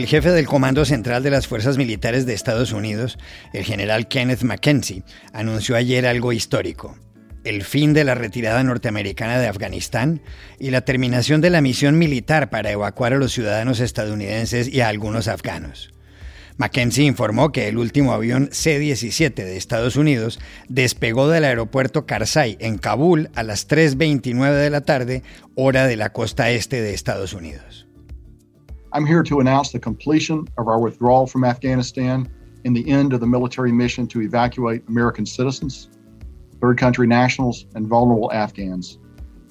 El jefe del Comando Central de las Fuerzas Militares de Estados Unidos, el general Kenneth McKenzie, anunció ayer algo histórico. El fin de la retirada norteamericana de Afganistán y la terminación de la misión militar para evacuar a los ciudadanos estadounidenses y a algunos afganos. Mackenzie informó que el último avión C-17 de Estados Unidos despegó del aeropuerto Karzai en Kabul a las 3.29 de la tarde, hora de la costa este de Estados Unidos. I'm here to announce the completion of our withdrawal from Afghanistan and the end of the military mission to evacuate American citizens, third country nationals, and vulnerable Afghans.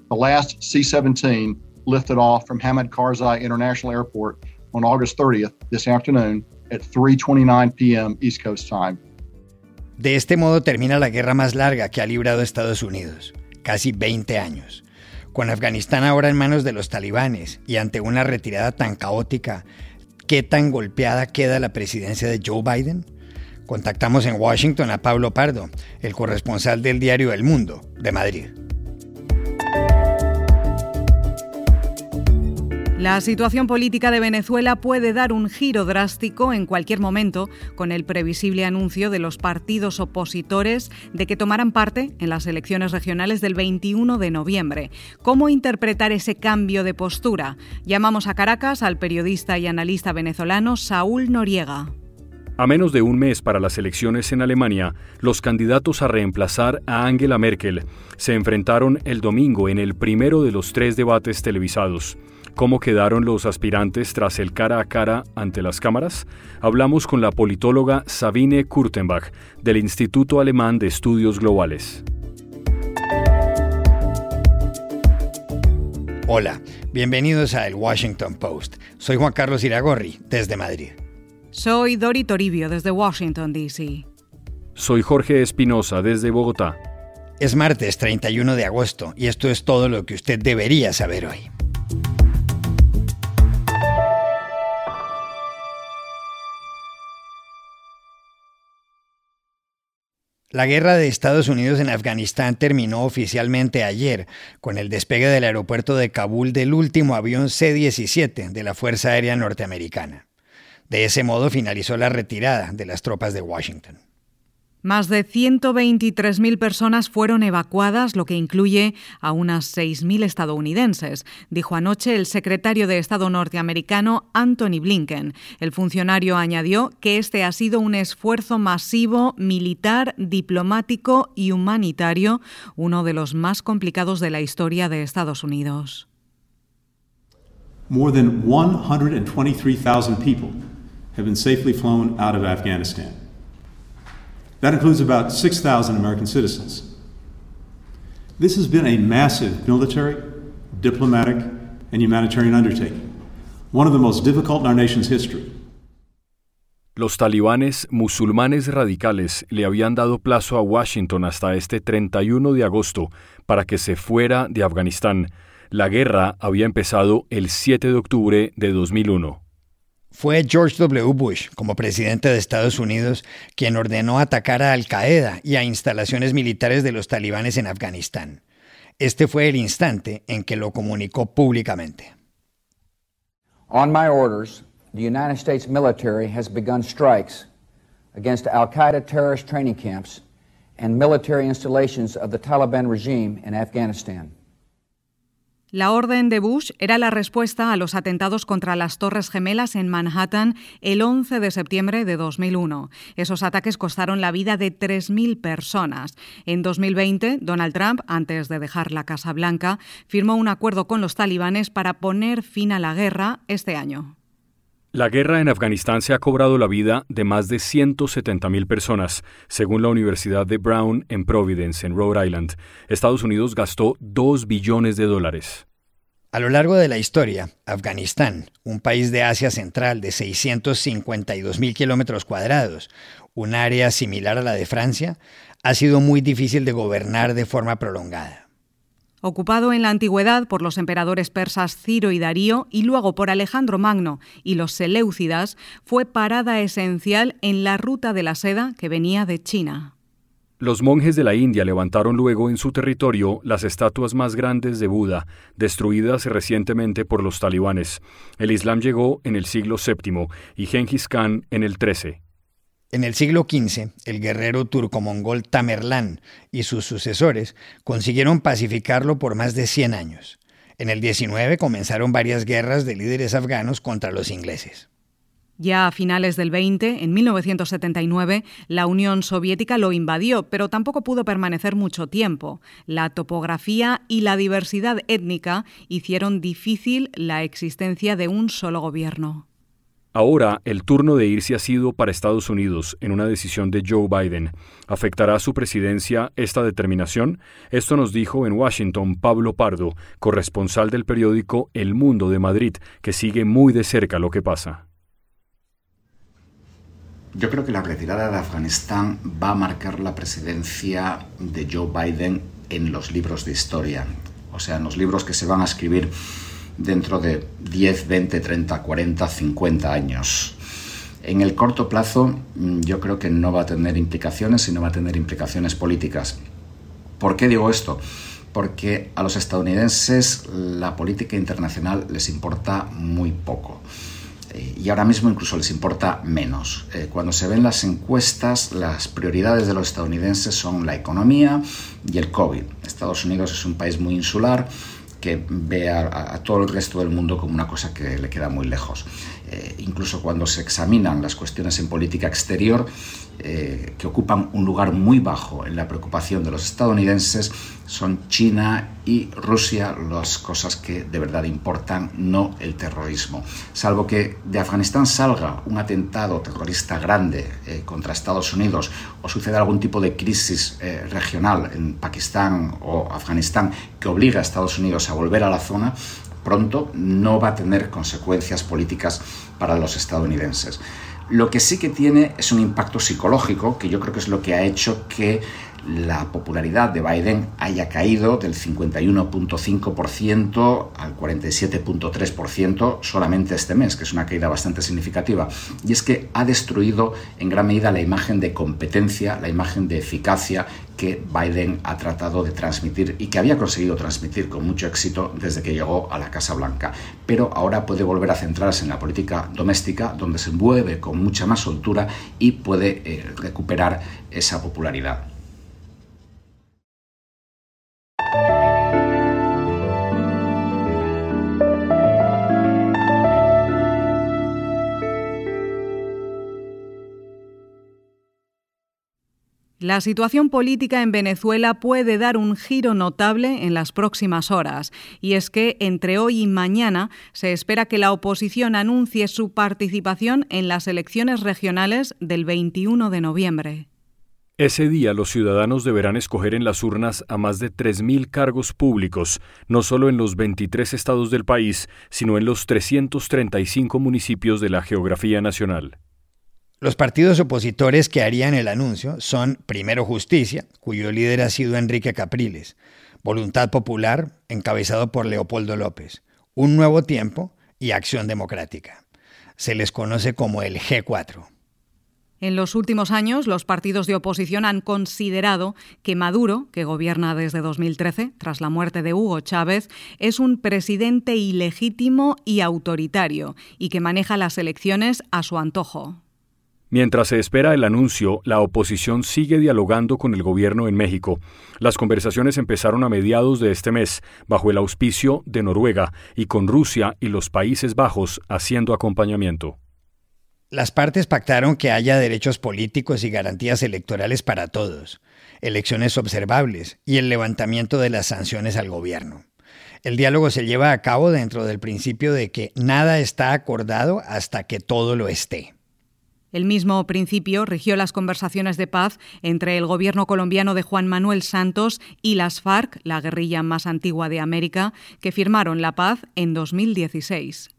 The last C 17 lifted off from Hamid Karzai International Airport on August 30th, this afternoon, at 3:29 p.m. East Coast time. De este modo termina la guerra más larga que ha librado Estados Unidos, casi 20 años. Con Afganistán ahora en manos de los talibanes y ante una retirada tan caótica, ¿qué tan golpeada queda la presidencia de Joe Biden? Contactamos en Washington a Pablo Pardo, el corresponsal del diario El Mundo, de Madrid. La situación política de Venezuela puede dar un giro drástico en cualquier momento con el previsible anuncio de los partidos opositores de que tomarán parte en las elecciones regionales del 21 de noviembre. ¿Cómo interpretar ese cambio de postura? Llamamos a Caracas al periodista y analista venezolano Saúl Noriega. A menos de un mes para las elecciones en Alemania, los candidatos a reemplazar a Angela Merkel se enfrentaron el domingo en el primero de los tres debates televisados. ¿Cómo quedaron los aspirantes tras el cara a cara ante las cámaras? Hablamos con la politóloga Sabine Kurtenbach del Instituto Alemán de Estudios Globales. Hola, bienvenidos a El Washington Post. Soy Juan Carlos Iragorri, desde Madrid. Soy Dori Toribio, desde Washington, D.C. Soy Jorge Espinosa, desde Bogotá. Es martes 31 de agosto y esto es todo lo que usted debería saber hoy. La guerra de Estados Unidos en Afganistán terminó oficialmente ayer con el despegue del aeropuerto de Kabul del último avión C-17 de la Fuerza Aérea Norteamericana. De ese modo finalizó la retirada de las tropas de Washington. Más de 123.000 personas fueron evacuadas, lo que incluye a unas 6.000 estadounidenses, dijo anoche el secretario de Estado norteamericano Anthony Blinken. El funcionario añadió que este ha sido un esfuerzo masivo militar, diplomático y humanitario, uno de los más complicados de la historia de Estados Unidos. More than 123,000 people have been safely flown out of Afghanistan. That includes about 6,000 American citizens. This has been a massive military, diplomatic, and humanitarian undertaking, one of the most difficult in our nation's history. Los talibanes musulmanes radicales le habían dado plazo a Washington hasta este 31 de agosto para que se fuera de Afganistán. La guerra había empezado el 7 de octubre de 2001. Fue George W. Bush, como presidente de Estados Unidos, quien ordenó atacar a Al Qaeda y a instalaciones militares de los talibanes en Afganistán. Este fue el instante en que lo comunicó públicamente. On my orders, the United States military has begun strikes against Al Qaeda terrorist training camps and military installations of the Taliban regime in Afghanistan. La orden de Bush era la respuesta a los atentados contra las Torres Gemelas en Manhattan el 11 de septiembre de 2001. Esos ataques costaron la vida de 3.000 personas. En 2020, Donald Trump, antes de dejar la Casa Blanca, firmó un acuerdo con los talibanes para poner fin a la guerra este año. La guerra en Afganistán se ha cobrado la vida de más de 170.000 personas, según la Universidad de Brown en Providence, en Rhode Island. Estados Unidos gastó 2 billones de dólares. A lo largo de la historia, Afganistán, un país de Asia Central de 652.000 kilómetros cuadrados, un área similar a la de Francia, ha sido muy difícil de gobernar de forma prolongada. Ocupado en la antigüedad por los emperadores persas Ciro y Darío y luego por Alejandro Magno y los Seleucidas, fue parada esencial en la ruta de la seda que venía de China. Los monjes de la India levantaron luego en su territorio las estatuas más grandes de Buda, destruidas recientemente por los talibanes. El Islam llegó en el siglo VII y Genghis Khan en el XIII. En el siglo XV, el guerrero turco-mongol Tamerlán y sus sucesores consiguieron pacificarlo por más de 100 años. En el XIX comenzaron varias guerras de líderes afganos contra los ingleses. Ya a finales del 20, en 1979, la Unión Soviética lo invadió, pero tampoco pudo permanecer mucho tiempo. La topografía y la diversidad étnica hicieron difícil la existencia de un solo gobierno. Ahora el turno de irse ha sido para Estados Unidos en una decisión de Joe Biden. ¿Afectará a su presidencia esta determinación? Esto nos dijo en Washington Pablo Pardo, corresponsal del periódico El Mundo de Madrid, que sigue muy de cerca lo que pasa. Yo creo que la retirada de Afganistán va a marcar la presidencia de Joe Biden en los libros de historia, o sea, en los libros que se van a escribir dentro de 10, 20, 30, 40, 50 años. En el corto plazo mm, yo creo que no va a tener implicaciones y no va a tener implicaciones políticas. ¿Por qué digo esto? Porque a los estadounidenses la política internacional les importa muy poco. Eh, y ahora mismo incluso les importa menos. Eh, cuando se ven las encuestas, las prioridades de los estadounidenses son la economía y el COVID. Estados Unidos es un país muy insular que ve a, todo el resto del mundo como una cosa que le queda muy lejos. Eh, incluso cuando se examinan las cuestiones en política exterior, eh, que ocupan un lugar muy bajo en la preocupación de los estadounidenses son China y Rusia las cosas que de verdad importan, no el terrorismo. Salvo que de Afganistán salga un atentado terrorista grande eh, contra Estados Unidos o suceda algún tipo de crisis regional en Pakistán o Afganistán que obliga a Estados Unidos a volver a la zona, pronto no va a tener consecuencias políticas para los estadounidenses. Lo que sí que tiene es un impacto psicológico, que yo creo que es lo que ha hecho que la popularidad de Biden haya caído del 51.5% al 47.3% solamente este mes, que es una caída bastante significativa. Y es que ha destruido en gran medida la imagen de competencia, la imagen de eficacia que Biden ha tratado de transmitir y que había conseguido transmitir con mucho éxito desde que llegó a la Casa Blanca. Pero ahora puede volver a centrarse en la política doméstica, donde se mueve con mucha más soltura y puede eh, recuperar esa popularidad. La situación política en Venezuela puede dar un giro notable en las próximas horas, y es que entre hoy y mañana se espera que la oposición anuncie su participación en las elecciones regionales del 21 de noviembre. Ese día los ciudadanos deberán escoger en las urnas a más de 3.000 cargos públicos, no solo en los 23 estados del país, sino en los 335 municipios de la geografía nacional. Los partidos opositores que harían el anuncio son Primero Justicia, cuyo líder ha sido Enrique Capriles, Voluntad Popular, encabezado por Leopoldo López, Un Nuevo Tiempo y Acción Democrática. Se les conoce como el G4. En los últimos años, los partidos de oposición han considerado que Maduro, que gobierna desde 2013, tras la muerte de Hugo Chávez, es un presidente ilegítimo y autoritario y que maneja las elecciones a su antojo. Mientras se espera el anuncio, la oposición sigue dialogando con el gobierno en México. Las conversaciones empezaron a mediados de este mes, bajo el auspicio de Noruega y con Rusia y los Países Bajos haciendo acompañamiento. Las partes pactaron que haya derechos políticos y garantías electorales para todos, elecciones observables y el levantamiento de las sanciones al gobierno. El diálogo se lleva a cabo dentro del principio de que nada está acordado hasta que todo lo esté. El mismo principio rigió las conversaciones de paz entre el gobierno colombiano de Juan Manuel Santos y las FARC, la guerrilla más antigua de América, que firmaron la paz en 2016.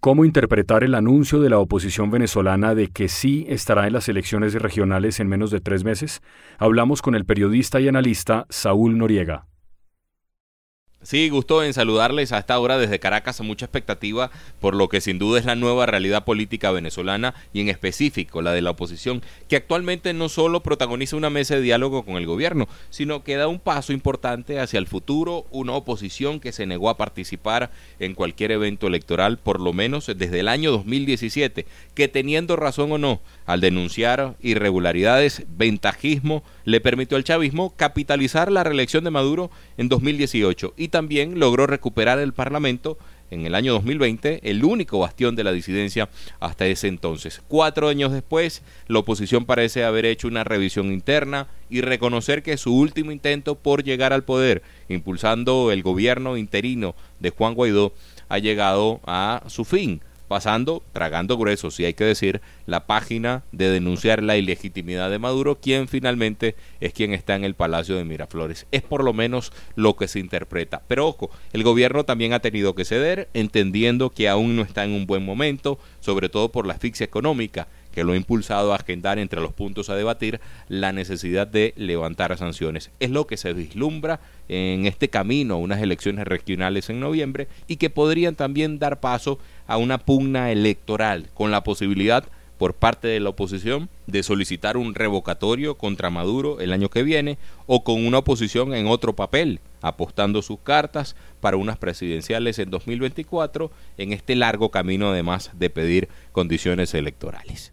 ¿Cómo interpretar el anuncio de la oposición venezolana de que sí estará en las elecciones regionales en menos de tres meses? Hablamos con el periodista y analista Saúl Noriega. Sí, gusto en saludarles a esta hora desde Caracas, mucha expectativa por lo que sin duda es la nueva realidad política venezolana y en específico la de la oposición, que actualmente no solo protagoniza una mesa de diálogo con el gobierno, sino que da un paso importante hacia el futuro, una oposición que se negó a participar en cualquier evento electoral, por lo menos desde el año 2017, que teniendo razón o no, al denunciar irregularidades, ventajismo, le permitió al chavismo capitalizar la reelección de Maduro en 2018 y también logró recuperar el Parlamento en el año 2020, el único bastión de la disidencia hasta ese entonces. Cuatro años después, la oposición parece haber hecho una revisión interna y reconocer que su último intento por llegar al poder, impulsando el gobierno interino de Juan Guaidó, ha llegado a su fin pasando, tragando gruesos, y hay que decir, la página de denunciar la ilegitimidad de Maduro, quien finalmente es quien está en el Palacio de Miraflores. Es por lo menos lo que se interpreta. Pero ojo, el gobierno también ha tenido que ceder, entendiendo que aún no está en un buen momento, sobre todo por la asfixia económica que lo ha impulsado a agendar entre los puntos a debatir la necesidad de levantar sanciones. Es lo que se vislumbra en este camino unas elecciones regionales en noviembre y que podrían también dar paso a una pugna electoral con la posibilidad por parte de la oposición de solicitar un revocatorio contra Maduro el año que viene o con una oposición en otro papel, apostando sus cartas para unas presidenciales en 2024 en este largo camino además de pedir condiciones electorales.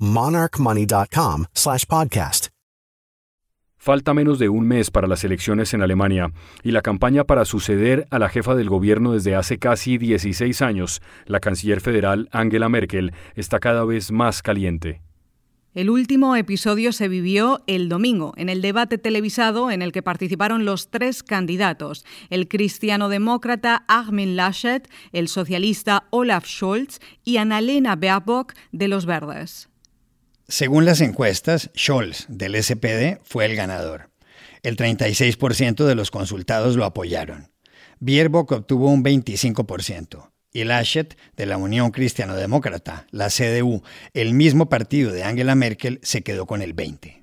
monarchmoney.com podcast. Falta menos de un mes para las elecciones en Alemania y la campaña para suceder a la jefa del gobierno desde hace casi 16 años, la canciller federal Angela Merkel, está cada vez más caliente. El último episodio se vivió el domingo, en el debate televisado en el que participaron los tres candidatos, el cristiano-demócrata Armin Laschet, el socialista Olaf Scholz y Annalena Baerbock de los Verdes. Según las encuestas, Scholz del SPD fue el ganador. El 36% de los consultados lo apoyaron. Bierbock obtuvo un 25% y Laschet de la Unión Cristiano Demócrata, la CDU, el mismo partido de Angela Merkel, se quedó con el 20%.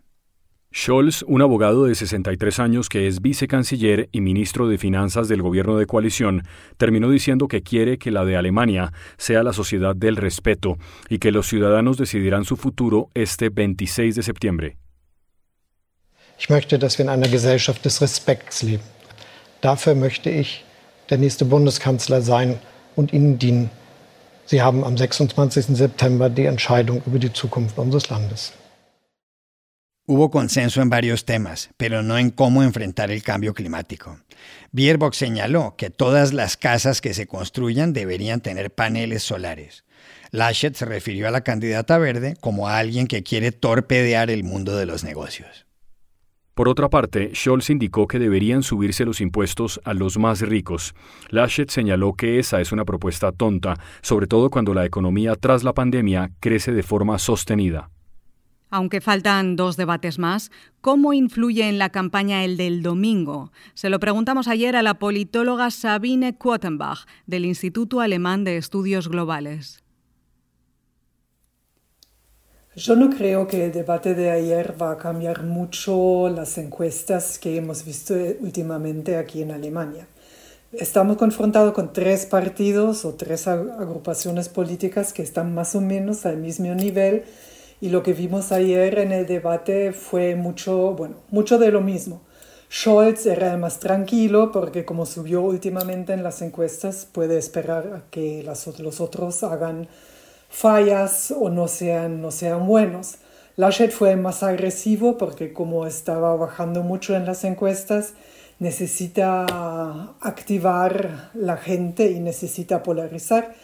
Scholz, un abogado de 63 años que es vicecanciller y ministro de Finanzas del gobierno de coalición, terminó diciendo que quiere que la de Alemania sea la sociedad del respeto y que los ciudadanos decidirán su futuro este 26 de septiembre. Ich möchte, dass wir in einer Gesellschaft des Respekts leben. Dafür möchte ich der nächste Bundeskanzler sein und Ihnen dienen. Sie haben am 26. September die Entscheidung über die Zukunft unseres Landes. Hubo consenso en varios temas, pero no en cómo enfrentar el cambio climático. Bierbock señaló que todas las casas que se construyan deberían tener paneles solares. Laschet se refirió a la candidata verde como a alguien que quiere torpedear el mundo de los negocios. Por otra parte, Scholz indicó que deberían subirse los impuestos a los más ricos. Laschet señaló que esa es una propuesta tonta, sobre todo cuando la economía tras la pandemia crece de forma sostenida. Aunque faltan dos debates más, ¿cómo influye en la campaña el del domingo? Se lo preguntamos ayer a la politóloga Sabine Quotenbach, del Instituto Alemán de Estudios Globales. Yo no creo que el debate de ayer va a cambiar mucho las encuestas que hemos visto últimamente aquí en Alemania. Estamos confrontados con tres partidos o tres agrupaciones políticas que están más o menos al mismo nivel y lo que vimos ayer en el debate fue mucho, bueno, mucho de lo mismo. Scholz era el más tranquilo porque como subió últimamente en las encuestas puede esperar a que los otros hagan fallas o no sean, no sean buenos. Laschet fue el más agresivo porque como estaba bajando mucho en las encuestas, necesita activar la gente y necesita polarizar.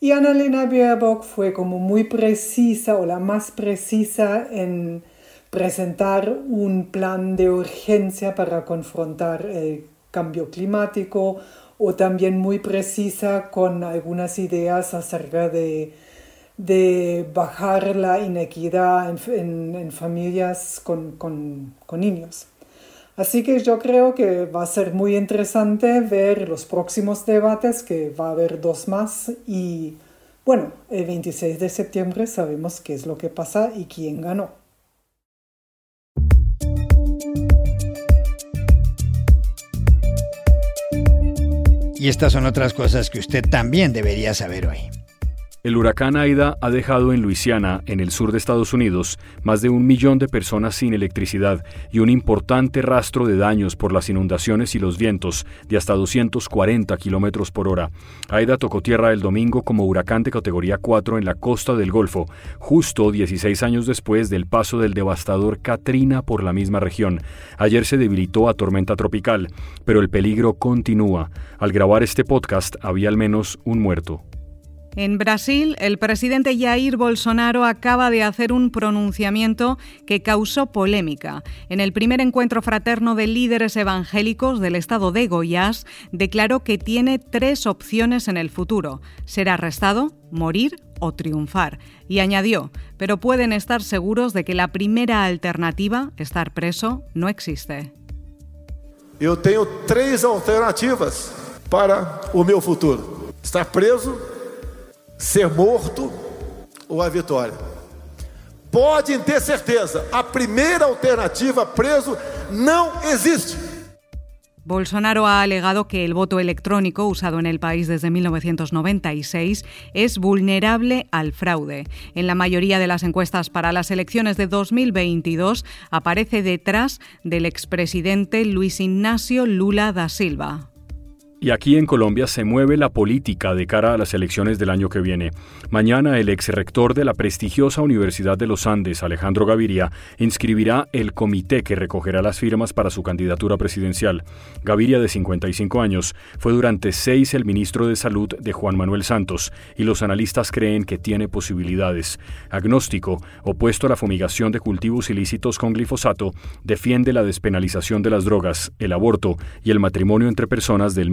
Y Annalena Baerbock fue como muy precisa o la más precisa en presentar un plan de urgencia para confrontar el cambio climático o también muy precisa con algunas ideas acerca de, de bajar la inequidad en, familias con, con, con niños. Así que yo creo que va a ser muy interesante ver los próximos debates, que va a haber dos más. Y bueno, el 26 de septiembre sabemos qué es lo que pasa y quién ganó. Y estas son otras cosas que usted también debería saber hoy. El huracán Aida ha dejado en Luisiana, en el sur de Estados Unidos, más de un millón de personas sin electricidad y un importante rastro de daños por las inundaciones y los vientos de hasta 240 kilómetros por hora. Aida tocó tierra el domingo como huracán de categoría 4 en la costa del Golfo, justo 16 años después del paso del devastador Katrina por la misma región. Ayer se debilitó a tormenta tropical, pero el peligro continúa. Al grabar este podcast había al menos un muerto. En Brasil, el presidente Jair Bolsonaro acaba de hacer un pronunciamiento que causó polémica. En el primer encuentro fraterno de líderes evangélicos del estado de Goiás, declaró que tiene tres opciones en el futuro: ser arrestado, morir o triunfar. Y añadió, pero pueden estar seguros de que la primera alternativa, estar preso, no existe. Yo tengo tres alternativas para o meu futuro: estar preso ser morto ou a vitória. Podem ter certeza, a primeira alternativa, preso, não existe. Bolsonaro ha alegado que el voto electrónico usado en el país desde 1996 es vulnerable al fraude. En la mayoría de las encuestas para las elecciones de 2022 aparece detrás del expresidente Luis Ignacio Lula da Silva. Y aquí en Colombia se mueve la política de cara a las elecciones del año que viene. Mañana el ex rector de la prestigiosa Universidad de los Andes, Alejandro Gaviria, inscribirá el comité que recogerá las firmas para su candidatura presidencial. Gaviria, de 55 años, fue durante seis el ministro de Salud de Juan Manuel Santos y los analistas creen que tiene posibilidades. Agnóstico, opuesto a la fumigación de cultivos ilícitos con glifosato, defiende la despenalización de las drogas, el aborto y el matrimonio entre personas del